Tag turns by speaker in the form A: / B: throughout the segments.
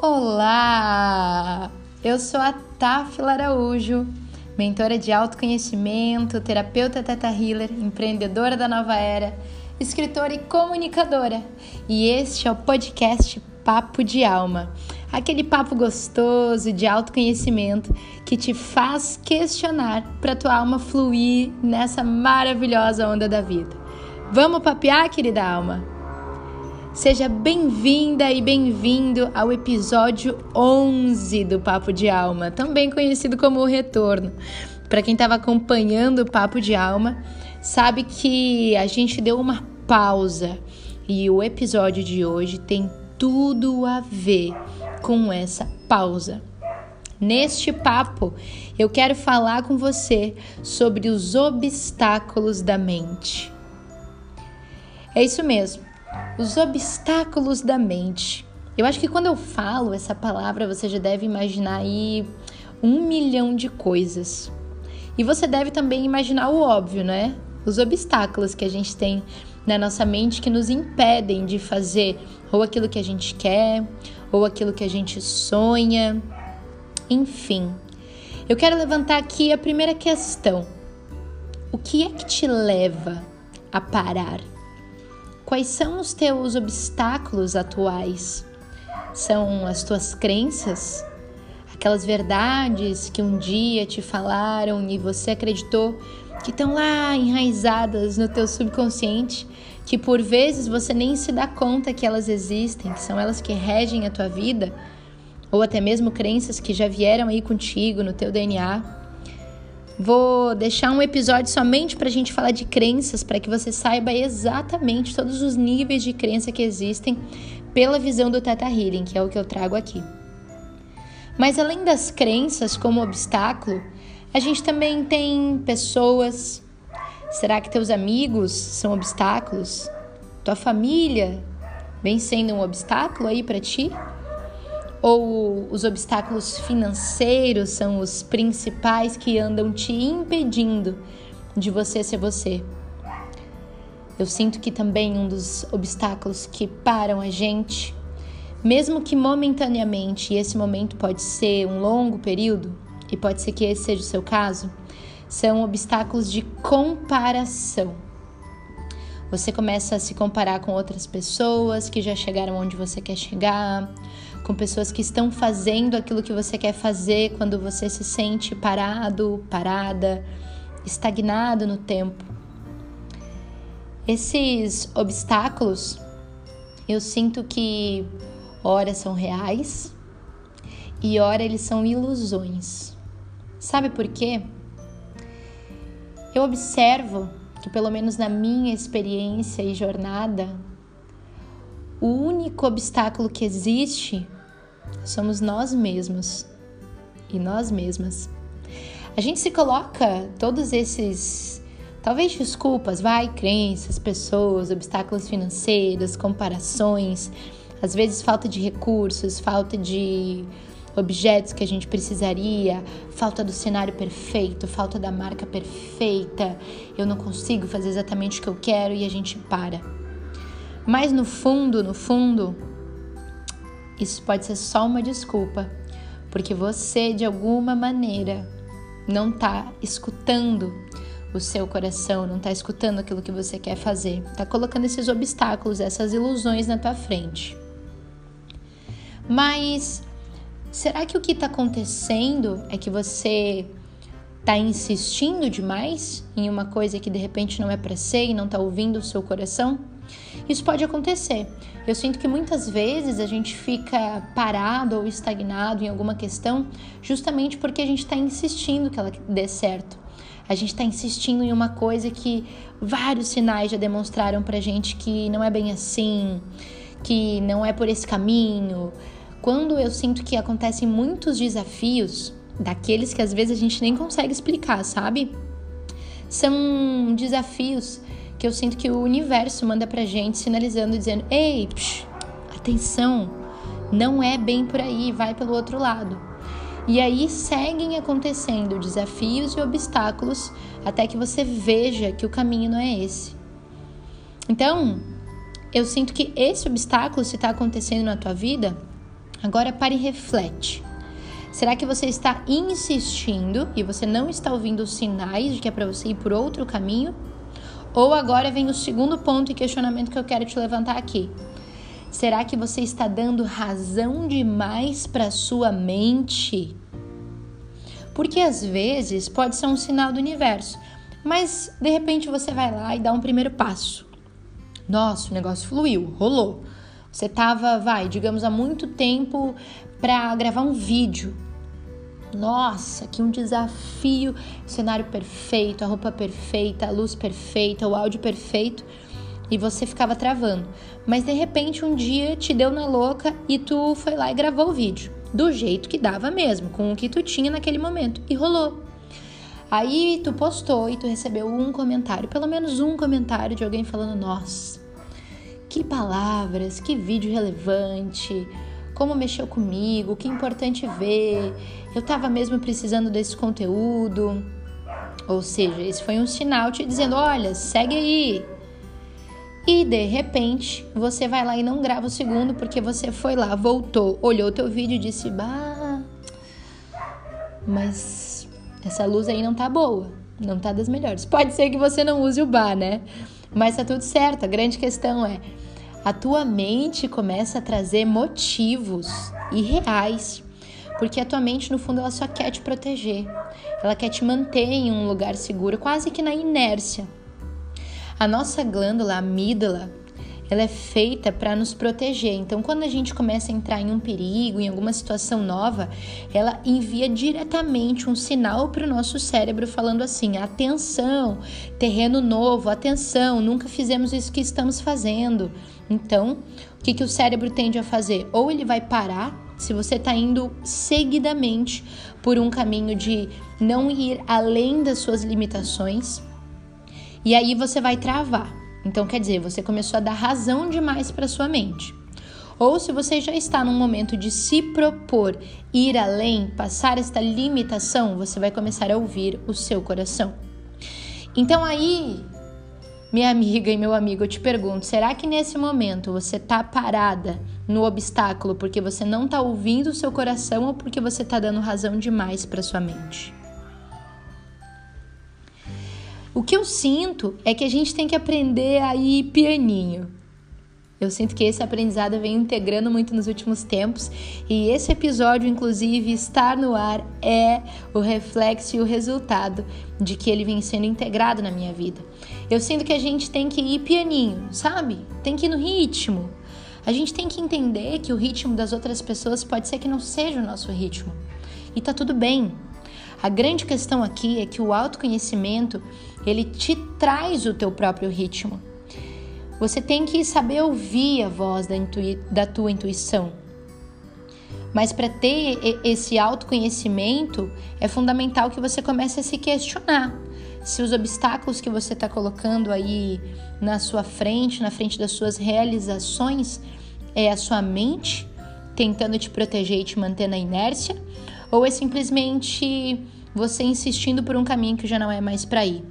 A: Olá! Eu sou a Tafila Araújo, mentora de autoconhecimento, terapeuta Teta Healer, empreendedora da nova era, escritora e comunicadora. E este é o podcast Papo de Alma, aquele papo gostoso de autoconhecimento que te faz questionar para tua alma fluir nessa maravilhosa onda da vida. Vamos papear, querida alma? Seja bem-vinda e bem-vindo ao episódio 11 do Papo de Alma, também conhecido como o Retorno. Para quem estava acompanhando o Papo de Alma, sabe que a gente deu uma pausa e o episódio de hoje tem tudo a ver com essa pausa. Neste papo, eu quero falar com você sobre os obstáculos da mente. É isso mesmo os obstáculos da mente. Eu acho que quando eu falo essa palavra, você já deve imaginar aí um milhão de coisas. E você deve também imaginar o óbvio, né? Os obstáculos que a gente tem na nossa mente que nos impedem de fazer ou aquilo que a gente quer, ou aquilo que a gente sonha. Enfim, eu quero levantar aqui a primeira questão: o que é que te leva a parar? Quais são os teus obstáculos atuais? São as tuas crenças? Aquelas verdades que um dia te falaram e você acreditou que estão lá enraizadas no teu subconsciente, que por vezes você nem se dá conta que elas existem, que são elas que regem a tua vida, ou até mesmo crenças que já vieram aí contigo no teu DNA. Vou deixar um episódio somente para a gente falar de crenças, para que você saiba exatamente todos os níveis de crença que existem pela visão do Teta Healing, que é o que eu trago aqui. Mas além das crenças como obstáculo, a gente também tem pessoas. Será que teus amigos são obstáculos? Tua família vem sendo um obstáculo aí para ti? Ou os obstáculos financeiros são os principais que andam te impedindo de você ser você. Eu sinto que também um dos obstáculos que param a gente, mesmo que momentaneamente, e esse momento pode ser um longo período, e pode ser que esse seja o seu caso, são obstáculos de comparação. Você começa a se comparar com outras pessoas que já chegaram onde você quer chegar, com pessoas que estão fazendo aquilo que você quer fazer quando você se sente parado, parada, estagnado no tempo. Esses obstáculos, eu sinto que ora são reais e ora eles são ilusões. Sabe por quê? Eu observo que, pelo menos na minha experiência e jornada, o único obstáculo que existe somos nós mesmos e nós mesmas. A gente se coloca todos esses, talvez desculpas, vai, crenças, pessoas, obstáculos financeiros, comparações, às vezes falta de recursos, falta de objetos que a gente precisaria, falta do cenário perfeito, falta da marca perfeita, eu não consigo fazer exatamente o que eu quero e a gente para. Mas no fundo, no fundo, isso pode ser só uma desculpa, porque você de alguma maneira não está escutando o seu coração, não está escutando aquilo que você quer fazer, está colocando esses obstáculos, essas ilusões na tua frente. Mas será que o que está acontecendo é que você está insistindo demais em uma coisa que de repente não é para ser e não está ouvindo o seu coração? Isso pode acontecer. Eu sinto que muitas vezes a gente fica parado ou estagnado em alguma questão justamente porque a gente está insistindo que ela dê certo. A gente está insistindo em uma coisa que vários sinais já demonstraram pra gente que não é bem assim, que não é por esse caminho. Quando eu sinto que acontecem muitos desafios, daqueles que às vezes a gente nem consegue explicar, sabe? São desafios que eu sinto que o universo manda pra gente sinalizando, dizendo: ei, psh, atenção, não é bem por aí, vai pelo outro lado. E aí seguem acontecendo desafios e obstáculos até que você veja que o caminho não é esse. Então, eu sinto que esse obstáculo, se está acontecendo na tua vida, Agora pare e reflete. Será que você está insistindo e você não está ouvindo os sinais de que é para você ir por outro caminho? Ou agora vem o segundo ponto e questionamento que eu quero te levantar aqui. Será que você está dando razão demais para sua mente? Porque às vezes pode ser um sinal do universo, mas de repente você vai lá e dá um primeiro passo. Nossa, o negócio fluiu, rolou. Você tava, vai, digamos, há muito tempo para gravar um vídeo. Nossa, que um desafio! Cenário perfeito, a roupa perfeita, a luz perfeita, o áudio perfeito e você ficava travando. Mas de repente um dia te deu na louca e tu foi lá e gravou o vídeo, do jeito que dava mesmo, com o que tu tinha naquele momento e rolou. Aí tu postou e tu recebeu um comentário, pelo menos um comentário de alguém falando: "Nossa, que palavras, que vídeo relevante, como mexeu comigo, que importante ver. Eu tava mesmo precisando desse conteúdo." Ou seja, esse foi um sinal te dizendo: "Olha, segue aí, e de repente você vai lá e não grava o segundo porque você foi lá, voltou, olhou o teu vídeo e disse: Bah, mas essa luz aí não tá boa, não tá das melhores. Pode ser que você não use o bar, né? Mas tá tudo certo. A grande questão é: a tua mente começa a trazer motivos irreais. Porque a tua mente, no fundo, ela só quer te proteger. Ela quer te manter em um lugar seguro, quase que na inércia. A nossa glândula amígdala, ela é feita para nos proteger. Então, quando a gente começa a entrar em um perigo, em alguma situação nova, ela envia diretamente um sinal para o nosso cérebro falando assim: atenção, terreno novo, atenção, nunca fizemos isso que estamos fazendo. Então, o que, que o cérebro tende a fazer? Ou ele vai parar. Se você está indo seguidamente por um caminho de não ir além das suas limitações, e aí você vai travar. Então, quer dizer, você começou a dar razão demais para sua mente. Ou se você já está num momento de se propor ir além, passar esta limitação, você vai começar a ouvir o seu coração. Então aí, minha amiga e meu amigo, eu te pergunto: será que nesse momento você está parada no obstáculo porque você não está ouvindo o seu coração ou porque você está dando razão demais para sua mente? O que eu sinto é que a gente tem que aprender a ir pianinho. Eu sinto que esse aprendizado vem integrando muito nos últimos tempos e esse episódio, inclusive, estar no ar é o reflexo e o resultado de que ele vem sendo integrado na minha vida. Eu sinto que a gente tem que ir pianinho, sabe? Tem que ir no ritmo. A gente tem que entender que o ritmo das outras pessoas pode ser que não seja o nosso ritmo. E tá tudo bem. A grande questão aqui é que o autoconhecimento, ele te traz o teu próprio ritmo. Você tem que saber ouvir a voz da, da tua intuição. Mas para ter esse autoconhecimento, é fundamental que você comece a se questionar se os obstáculos que você está colocando aí na sua frente, na frente das suas realizações, é a sua mente tentando te proteger e te manter na inércia, ou é simplesmente você insistindo por um caminho que já não é mais para ir.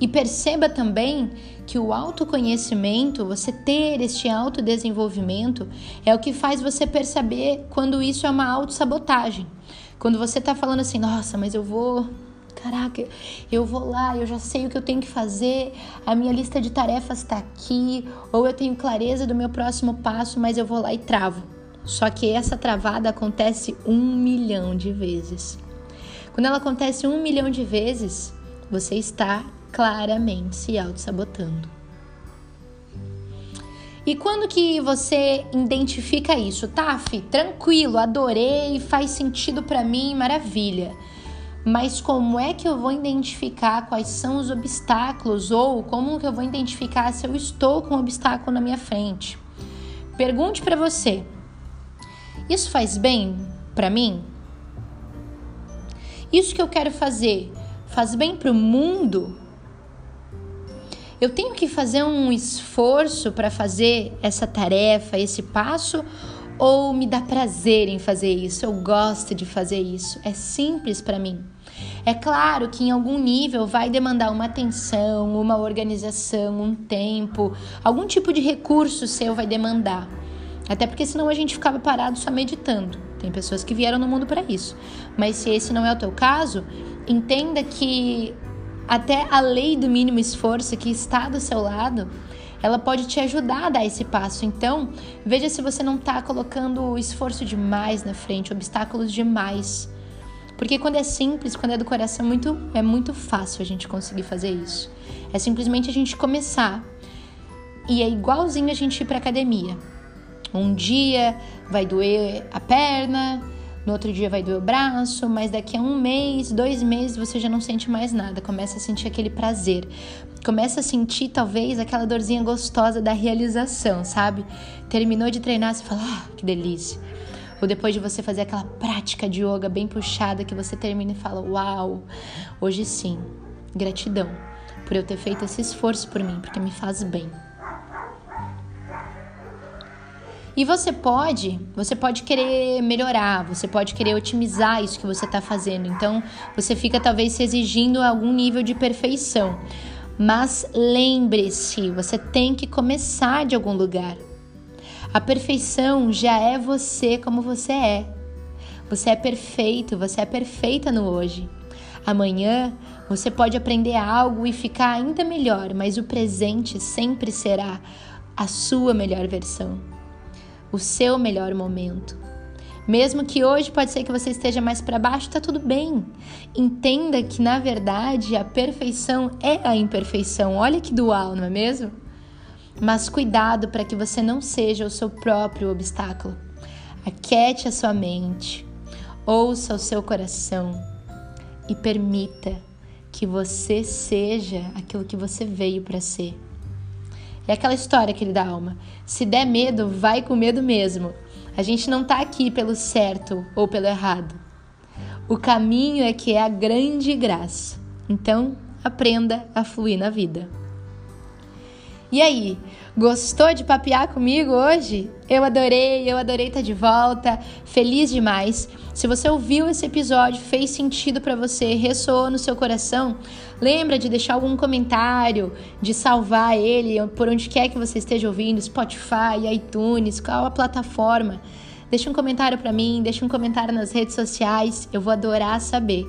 A: E perceba também que o autoconhecimento, você ter este autodesenvolvimento, é o que faz você perceber quando isso é uma autossabotagem. Quando você tá falando assim, nossa, mas eu vou. Caraca, eu vou lá, eu já sei o que eu tenho que fazer, a minha lista de tarefas está aqui, ou eu tenho clareza do meu próximo passo, mas eu vou lá e travo. Só que essa travada acontece um milhão de vezes. Quando ela acontece um milhão de vezes, você está claramente se auto-sabotando. E quando que você identifica isso? Taf, tranquilo, adorei, faz sentido para mim, maravilha. Mas como é que eu vou identificar quais são os obstáculos ou como que eu vou identificar se eu estou com um obstáculo na minha frente? Pergunte para você: isso faz bem para mim? Isso que eu quero fazer faz bem para o mundo? Eu tenho que fazer um esforço para fazer essa tarefa, esse passo? Ou me dá prazer em fazer isso? Eu gosto de fazer isso. É simples para mim. É claro que em algum nível vai demandar uma atenção, uma organização, um tempo, algum tipo de recurso seu vai demandar. Até porque senão a gente ficava parado só meditando. Tem pessoas que vieram no mundo para isso. Mas se esse não é o teu caso, entenda que até a lei do mínimo esforço que está do seu lado, ela pode te ajudar a dar esse passo. Então, veja se você não está colocando esforço demais na frente, obstáculos demais. Porque quando é simples, quando é do coração, muito, é muito fácil a gente conseguir fazer isso. É simplesmente a gente começar. E é igualzinho a gente ir para academia. Um dia vai doer a perna, no outro dia vai doer o braço, mas daqui a um mês, dois meses você já não sente mais nada, começa a sentir aquele prazer, começa a sentir talvez aquela dorzinha gostosa da realização, sabe? Terminou de treinar, você fala, ah, que delícia. Ou depois de você fazer aquela prática de yoga bem puxada que você termina e fala, uau, hoje sim, gratidão por eu ter feito esse esforço por mim, porque me faz bem. E você pode, você pode querer melhorar, você pode querer otimizar isso que você está fazendo. Então, você fica talvez se exigindo algum nível de perfeição. Mas lembre-se, você tem que começar de algum lugar. A perfeição já é você como você é. Você é perfeito, você é perfeita no hoje. Amanhã você pode aprender algo e ficar ainda melhor, mas o presente sempre será a sua melhor versão o seu melhor momento. Mesmo que hoje pode ser que você esteja mais para baixo, tá tudo bem. Entenda que na verdade a perfeição é a imperfeição. Olha que dual, não é mesmo? Mas cuidado para que você não seja o seu próprio obstáculo. Aquete a sua mente, ouça o seu coração e permita que você seja aquilo que você veio para ser. É aquela história, querida alma. Se der medo, vai com medo mesmo. A gente não está aqui pelo certo ou pelo errado. O caminho é que é a grande graça. Então, aprenda a fluir na vida. E aí, gostou de papear comigo hoje? Eu adorei, eu adorei estar de volta, feliz demais. Se você ouviu esse episódio, fez sentido para você, ressoou no seu coração, lembra de deixar algum comentário, de salvar ele por onde quer que você esteja ouvindo, Spotify, iTunes, qual a plataforma. Deixa um comentário para mim, deixa um comentário nas redes sociais, eu vou adorar saber.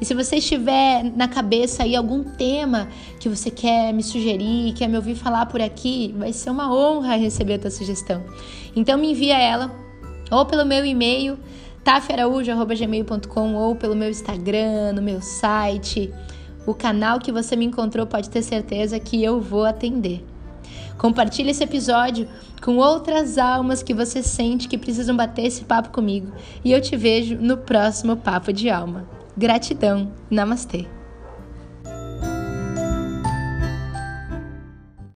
A: E se você estiver na cabeça aí algum tema que você quer me sugerir, quer me ouvir falar por aqui, vai ser uma honra receber a tua sugestão. Então me envia ela ou pelo meu e-mail tafaraújo.gmail.com ou pelo meu Instagram, no meu site. O canal que você me encontrou pode ter certeza que eu vou atender. Compartilhe esse episódio com outras almas que você sente que precisam bater esse papo comigo. E eu te vejo no próximo Papo de Alma. Gratidão. Namastê.